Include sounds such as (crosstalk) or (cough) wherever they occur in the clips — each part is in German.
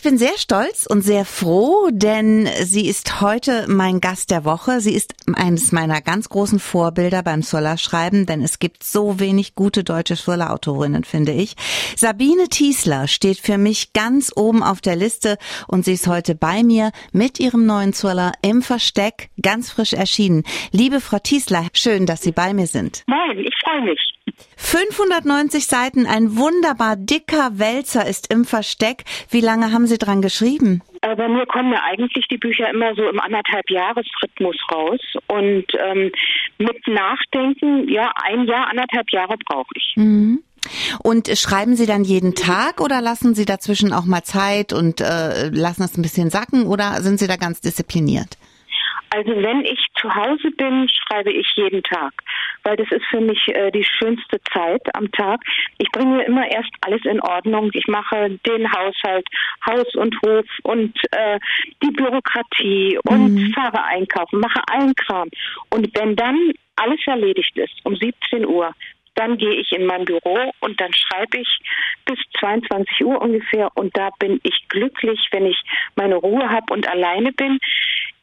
Ich bin sehr stolz und sehr froh, denn sie ist heute mein Gast der Woche. Sie ist eines meiner ganz großen Vorbilder beim Thriller-Schreiben, denn es gibt so wenig gute deutsche Thriller-Autorinnen, finde ich. Sabine Tiesler steht für mich ganz oben auf der Liste und sie ist heute bei mir mit ihrem neuen Thriller im Versteck, ganz frisch erschienen. Liebe Frau Tiesler, schön, dass Sie bei mir sind. Moin, ich freue mich. 590 Seiten, ein wunderbar dicker Wälzer ist im Versteck. Wie lange haben Sie dran geschrieben? Äh, bei mir kommen ja eigentlich die Bücher immer so im anderthalb Jahresrhythmus raus und ähm, mit Nachdenken, ja, ein Jahr, anderthalb Jahre brauche ich. Mhm. Und schreiben Sie dann jeden Tag oder lassen Sie dazwischen auch mal Zeit und äh, lassen es ein bisschen sacken oder sind Sie da ganz diszipliniert? Also wenn ich zu Hause bin, schreibe ich jeden Tag, weil das ist für mich äh, die schönste Zeit am Tag. Ich bringe immer erst alles in Ordnung. Ich mache den Haushalt, Haus und Hof und äh, die Bürokratie und mhm. fahre einkaufen, mache allen Kram. Und wenn dann alles erledigt ist, um 17 Uhr, dann gehe ich in mein Büro und dann schreibe ich bis 22 Uhr ungefähr und da bin ich glücklich, wenn ich meine Ruhe habe und alleine bin.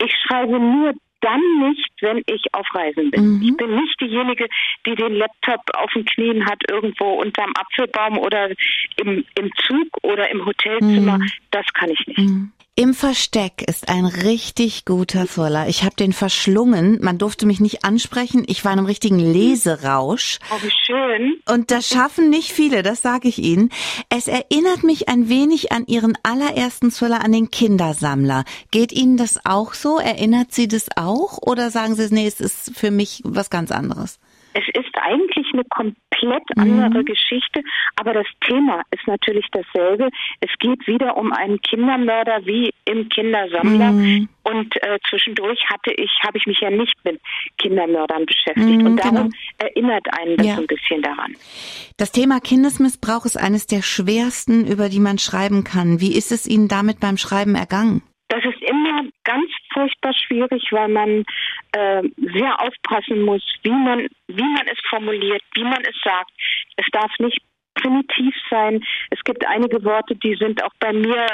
Ich schreibe nur dann nicht, wenn ich auf Reisen bin. Mhm. Ich bin nicht diejenige, die den Laptop auf den Knien hat irgendwo unterm Apfelbaum oder im, im Zug oder im Hotelzimmer. Mhm. Das kann ich nicht. Mhm. Im Versteck ist ein richtig guter Thriller. Ich habe den verschlungen. Man durfte mich nicht ansprechen. Ich war in einem richtigen Leserausch. Oh, wie schön. Und das schaffen nicht viele, das sage ich Ihnen. Es erinnert mich ein wenig an Ihren allerersten Thriller, an den Kindersammler. Geht Ihnen das auch so? Erinnert Sie das auch? Oder sagen Sie, nee, es ist für mich was ganz anderes? Es ist eigentlich eine komplett andere mhm. Geschichte, aber das Thema ist natürlich dasselbe. Es geht wieder um einen Kindermörder wie im Kindersammler. Mhm. Und äh, zwischendurch hatte ich, habe ich mich ja nicht mit Kindermördern beschäftigt. Mhm, und darum genau. erinnert einen das ja. ein bisschen daran. Das Thema Kindesmissbrauch ist eines der schwersten, über die man schreiben kann. Wie ist es Ihnen damit beim Schreiben ergangen? Das ist immer ganz furchtbar schwierig, weil man äh, sehr aufpassen muss, wie man, wie man es formuliert, wie man es sagt. Es darf nicht primitiv sein. Es gibt einige Worte, die sind auch bei mir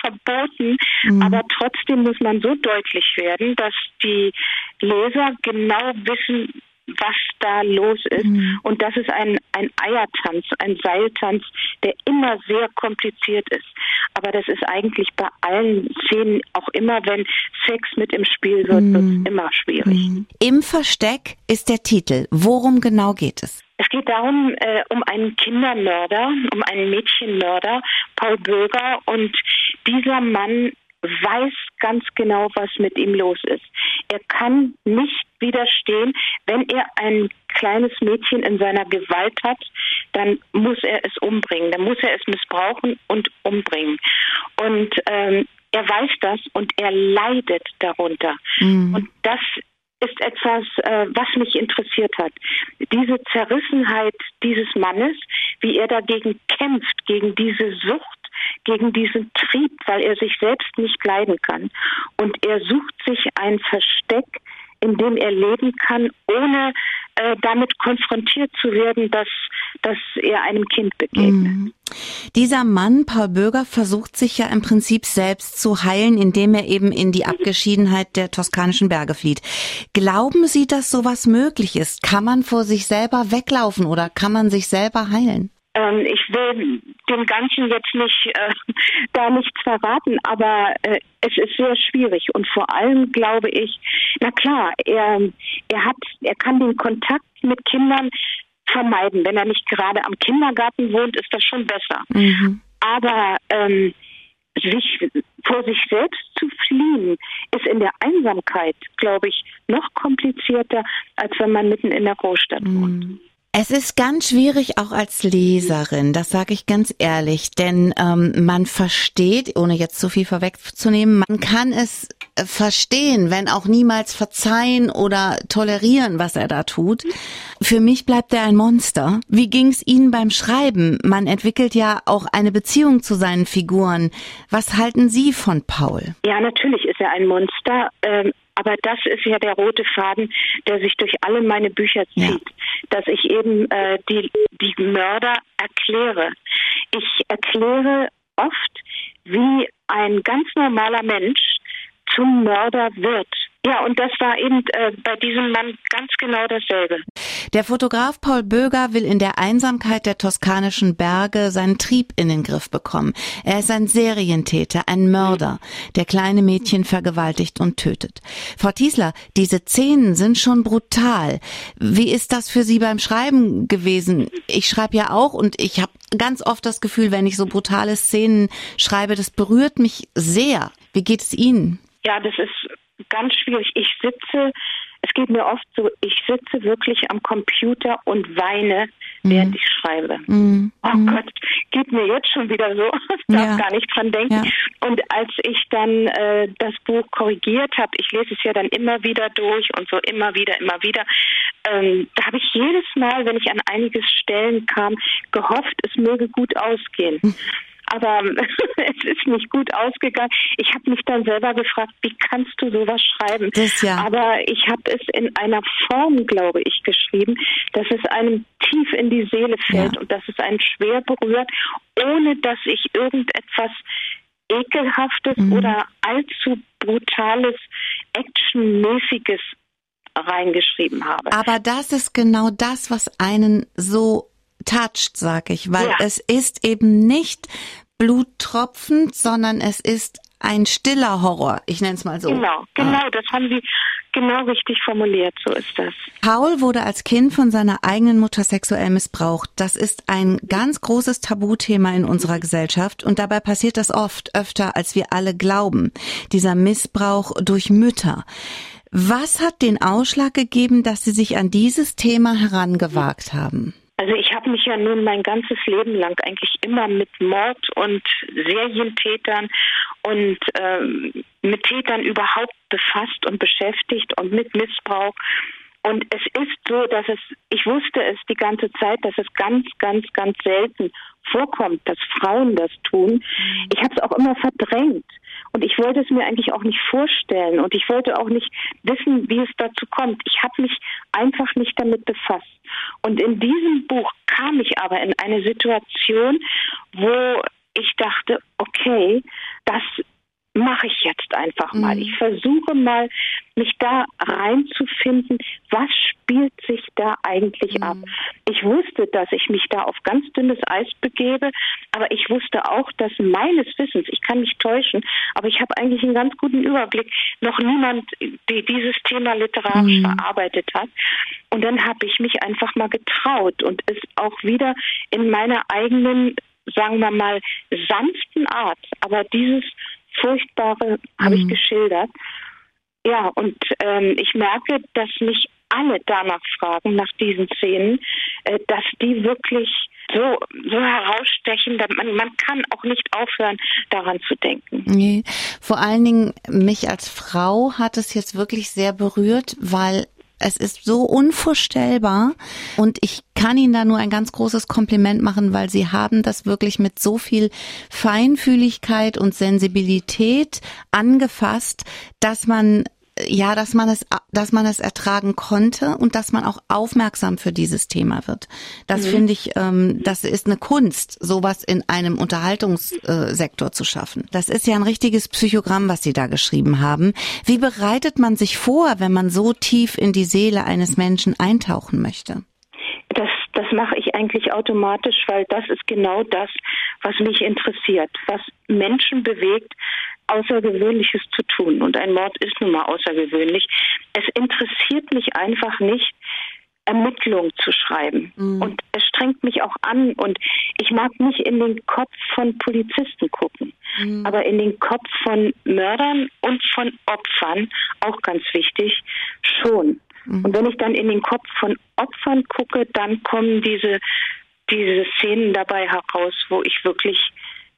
verboten, mhm. aber trotzdem muss man so deutlich werden, dass die Leser genau wissen, was da los ist. Mhm. Und das ist ein, ein Eiertanz, ein Seiltanz, der immer sehr kompliziert ist. Aber das ist eigentlich bei allen Szenen, auch immer wenn Sex mit im Spiel wird, mhm. wird es immer schwierig. Mhm. Im Versteck ist der Titel. Worum genau geht es? Es geht darum, äh, um einen Kindermörder, um einen Mädchenmörder, Paul Bürger. Und dieser Mann weiß ganz genau, was mit ihm los ist. Er kann nicht widerstehen. Wenn er ein kleines Mädchen in seiner Gewalt hat, dann muss er es umbringen. Dann muss er es missbrauchen und umbringen. Und ähm, er weiß das und er leidet darunter. Mhm. Und das ist etwas, äh, was mich interessiert hat. Diese Zerrissenheit dieses Mannes, wie er dagegen kämpft, gegen diese Sucht, gegen diesen Trieb, weil er sich selbst nicht leiden kann. Und er sucht sich ein Versteck, in dem er leben kann, ohne äh, damit konfrontiert zu werden, dass, dass er einem Kind begegnet. Mhm. Dieser Mann, Paul Bürger, versucht sich ja im Prinzip selbst zu heilen, indem er eben in die Abgeschiedenheit der toskanischen Berge flieht. Glauben Sie, dass sowas möglich ist? Kann man vor sich selber weglaufen oder kann man sich selber heilen? Ähm, ich will dem Ganzen jetzt nicht äh, (laughs) da nichts verraten, aber äh, es ist sehr schwierig und vor allem glaube ich, na klar, er er hat, er kann den Kontakt mit Kindern vermeiden. Wenn er nicht gerade am Kindergarten wohnt, ist das schon besser. Mhm. Aber ähm, sich vor sich selbst zu fliehen, ist in der Einsamkeit, glaube ich, noch komplizierter, als wenn man mitten in der Großstadt mhm. wohnt. Es ist ganz schwierig auch als Leserin, das sage ich ganz ehrlich, denn ähm, man versteht, ohne jetzt zu viel vorwegzunehmen, man kann es verstehen, wenn auch niemals verzeihen oder tolerieren, was er da tut. Für mich bleibt er ein Monster. Wie ging es Ihnen beim Schreiben? Man entwickelt ja auch eine Beziehung zu seinen Figuren. Was halten Sie von Paul? Ja, natürlich ist er ein Monster. Ähm aber das ist ja der rote Faden, der sich durch alle meine Bücher zieht, ja. dass ich eben äh, die, die Mörder erkläre. Ich erkläre oft, wie ein ganz normaler Mensch zum Mörder wird. Ja, und das war eben äh, bei diesem Mann ganz genau dasselbe. Der Fotograf Paul Böger will in der Einsamkeit der toskanischen Berge seinen Trieb in den Griff bekommen. Er ist ein Serientäter, ein Mörder, der kleine Mädchen vergewaltigt und tötet. Frau Tiesler, diese Szenen sind schon brutal. Wie ist das für Sie beim Schreiben gewesen? Ich schreibe ja auch und ich habe ganz oft das Gefühl, wenn ich so brutale Szenen schreibe, das berührt mich sehr. Wie geht es Ihnen? Ja, das ist ganz schwierig. Ich sitze, es geht mir oft so, ich sitze wirklich am Computer und weine, mhm. während ich schreibe. Mhm. Oh mhm. Gott, geht mir jetzt schon wieder so. (laughs) Ich darf ja. gar nicht dran denken. Ja. Und als ich dann äh, das Buch korrigiert habe, ich lese es ja dann immer wieder durch und so immer wieder, immer wieder, ähm, da habe ich jedes Mal, wenn ich an einige Stellen kam, gehofft, es möge gut ausgehen. Mhm aber (laughs) es ist nicht gut ausgegangen. Ich habe mich dann selber gefragt, wie kannst du sowas schreiben? Das ja. Aber ich habe es in einer Form, glaube ich, geschrieben, dass es einem tief in die Seele fällt ja. und dass es einen schwer berührt, ohne dass ich irgendetwas ekelhaftes mhm. oder allzu brutales, actionmäßiges reingeschrieben habe. Aber das ist genau das, was einen so touched, sag ich, weil ja. es ist eben nicht bluttropfend, sondern es ist ein stiller Horror. Ich nenne es mal so. Genau, genau, ah. das haben Sie genau richtig formuliert. So ist das. Paul wurde als Kind von seiner eigenen Mutter sexuell missbraucht. Das ist ein ganz großes Tabuthema in unserer Gesellschaft und dabei passiert das oft öfter, als wir alle glauben. Dieser Missbrauch durch Mütter. Was hat den Ausschlag gegeben, dass Sie sich an dieses Thema herangewagt haben? Also ich habe mich ja nun mein ganzes Leben lang eigentlich immer mit Mord und Serientätern und ähm, mit Tätern überhaupt befasst und beschäftigt und mit Missbrauch. Und es ist so, dass es, ich wusste es die ganze Zeit, dass es ganz, ganz, ganz selten vorkommt, dass Frauen das tun. Ich habe es auch immer verdrängt. Und ich wollte es mir eigentlich auch nicht vorstellen und ich wollte auch nicht wissen, wie es dazu kommt. Ich habe mich einfach nicht damit befasst. Und in diesem Buch kam ich aber in eine Situation, wo ich dachte, okay, das mache ich jetzt einfach mal. Mhm. Ich versuche mal, mich da reinzufinden, was spielt sich da eigentlich mhm. ab. Ich wusste, dass ich mich da auf ganz dünnes Eis begebe, aber ich wusste auch, dass meines Wissens, ich kann mich täuschen, aber ich habe eigentlich einen ganz guten Überblick, noch niemand die dieses Thema literarisch mhm. verarbeitet hat. Und dann habe ich mich einfach mal getraut und es auch wieder in meiner eigenen sagen wir mal, sanften Art, aber dieses Furchtbare habe ich mhm. geschildert. Ja, und ähm, ich merke, dass mich alle danach fragen, nach diesen Szenen, äh, dass die wirklich so, so herausstechen, dass man, man kann auch nicht aufhören, daran zu denken. Nee. Vor allen Dingen mich als Frau hat es jetzt wirklich sehr berührt, weil es ist so unvorstellbar. Und ich kann Ihnen da nur ein ganz großes Kompliment machen, weil Sie haben das wirklich mit so viel Feinfühligkeit und Sensibilität angefasst, dass man ja, dass man es, dass man es ertragen konnte und dass man auch aufmerksam für dieses Thema wird. Das mhm. finde ich, ähm, das ist eine Kunst, sowas in einem Unterhaltungssektor zu schaffen. Das ist ja ein richtiges Psychogramm, was Sie da geschrieben haben. Wie bereitet man sich vor, wenn man so tief in die Seele eines Menschen eintauchen möchte? Das, das mache ich eigentlich automatisch, weil das ist genau das, was mich interessiert, was Menschen bewegt, Außergewöhnliches zu tun. Und ein Mord ist nun mal außergewöhnlich. Es interessiert mich einfach nicht, Ermittlungen zu schreiben. Mhm. Und es strengt mich auch an. Und ich mag nicht in den Kopf von Polizisten gucken, mhm. aber in den Kopf von Mördern und von Opfern, auch ganz wichtig, schon. Mhm. Und wenn ich dann in den Kopf von Opfern gucke, dann kommen diese, diese Szenen dabei heraus, wo ich wirklich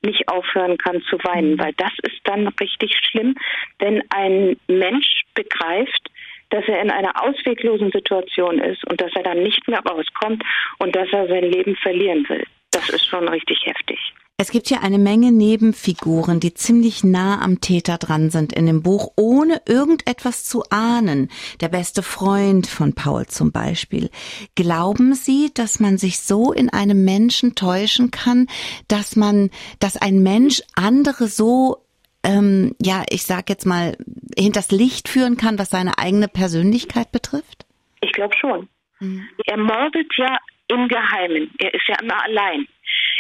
nicht aufhören kann zu weinen, weil das ist dann richtig schlimm, wenn ein Mensch begreift, dass er in einer ausweglosen Situation ist und dass er dann nicht mehr rauskommt und dass er sein Leben verlieren will. Das ist schon richtig heftig. Es gibt hier eine Menge Nebenfiguren, die ziemlich nah am Täter dran sind in dem Buch, ohne irgendetwas zu ahnen. Der beste Freund von Paul zum Beispiel. Glauben Sie, dass man sich so in einem Menschen täuschen kann, dass man, dass ein Mensch andere so ähm, ja, ich sag jetzt mal, hinters Licht führen kann, was seine eigene Persönlichkeit betrifft? Ich glaube schon. Mhm. Er mordet ja im Geheimen. Er ist ja immer allein.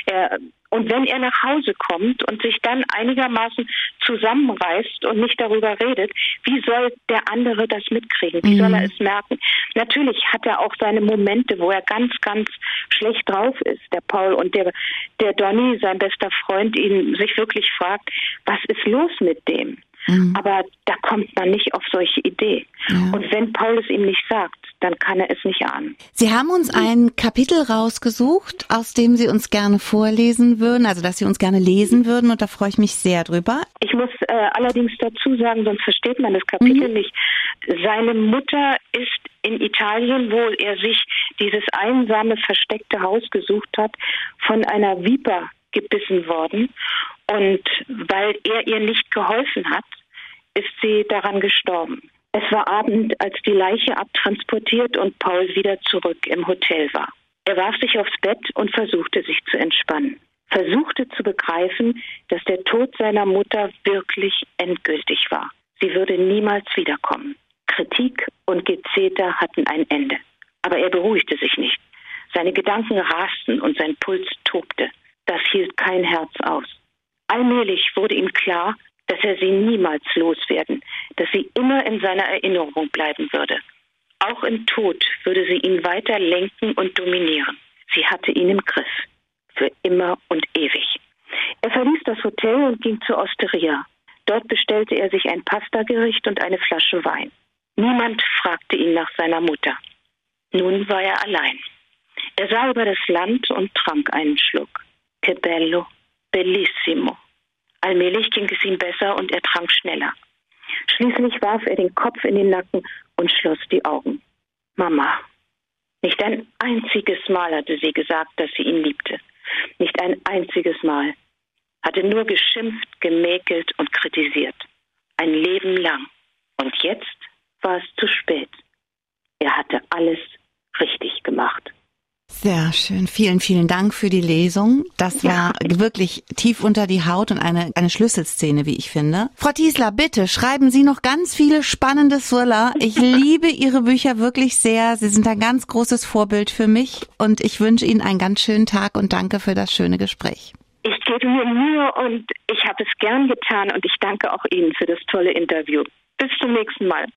Er und wenn er nach Hause kommt und sich dann einigermaßen zusammenreißt und nicht darüber redet, wie soll der andere das mitkriegen? Wie mhm. soll er mhm. es merken? Natürlich hat er auch seine Momente, wo er ganz, ganz schlecht drauf ist, der Paul und der, der Donny, sein bester Freund, ihn sich wirklich fragt, was ist los mit dem? Mhm. Aber da kommt man nicht auf solche Idee. Ja. Und wenn Paul es ihm nicht sagt, dann kann er es nicht ahnen. Sie haben uns ein Kapitel rausgesucht, aus dem Sie uns gerne vorlesen würden, also dass Sie uns gerne lesen würden und da freue ich mich sehr drüber. Ich muss äh, allerdings dazu sagen, sonst versteht man das Kapitel mhm. nicht. Seine Mutter ist in Italien, wo er sich dieses einsame, versteckte Haus gesucht hat, von einer Viper gebissen worden. Und weil er ihr nicht geholfen hat, ist sie daran gestorben. Es war Abend, als die Leiche abtransportiert und Paul wieder zurück im Hotel war. Er warf sich aufs Bett und versuchte sich zu entspannen. Versuchte zu begreifen, dass der Tod seiner Mutter wirklich endgültig war. Sie würde niemals wiederkommen. Kritik und Gezeter hatten ein Ende. Aber er beruhigte sich nicht. Seine Gedanken rasten und sein Puls tobte. Das hielt kein Herz aus. Allmählich wurde ihm klar, dass er sie niemals loswerden, dass sie immer in seiner Erinnerung bleiben würde. Auch im Tod würde sie ihn weiter lenken und dominieren. Sie hatte ihn im Griff. Für immer und ewig. Er verließ das Hotel und ging zur Osteria. Dort bestellte er sich ein Pastagericht und eine Flasche Wein. Niemand fragte ihn nach seiner Mutter. Nun war er allein. Er sah über das Land und trank einen Schluck. Che bello, bellissimo. Allmählich ging es ihm besser und er trank schneller. Schließlich warf er den Kopf in den Nacken und schloss die Augen. Mama. Nicht ein einziges Mal hatte sie gesagt, dass sie ihn liebte. Nicht ein einziges Mal. Hatte nur geschimpft, gemäkelt und kritisiert. Ein Leben lang. Und jetzt war es zu spät. Er hatte alles richtig gemacht. Sehr schön. Vielen, vielen Dank für die Lesung. Das war ja. wirklich tief unter die Haut und eine, eine Schlüsselszene, wie ich finde. Frau Tiesler, bitte schreiben Sie noch ganz viele spannende Thriller. Ich liebe Ihre Bücher wirklich sehr. Sie sind ein ganz großes Vorbild für mich und ich wünsche Ihnen einen ganz schönen Tag und danke für das schöne Gespräch. Ich gebe mir Mühe und ich habe es gern getan und ich danke auch Ihnen für das tolle Interview. Bis zum nächsten Mal.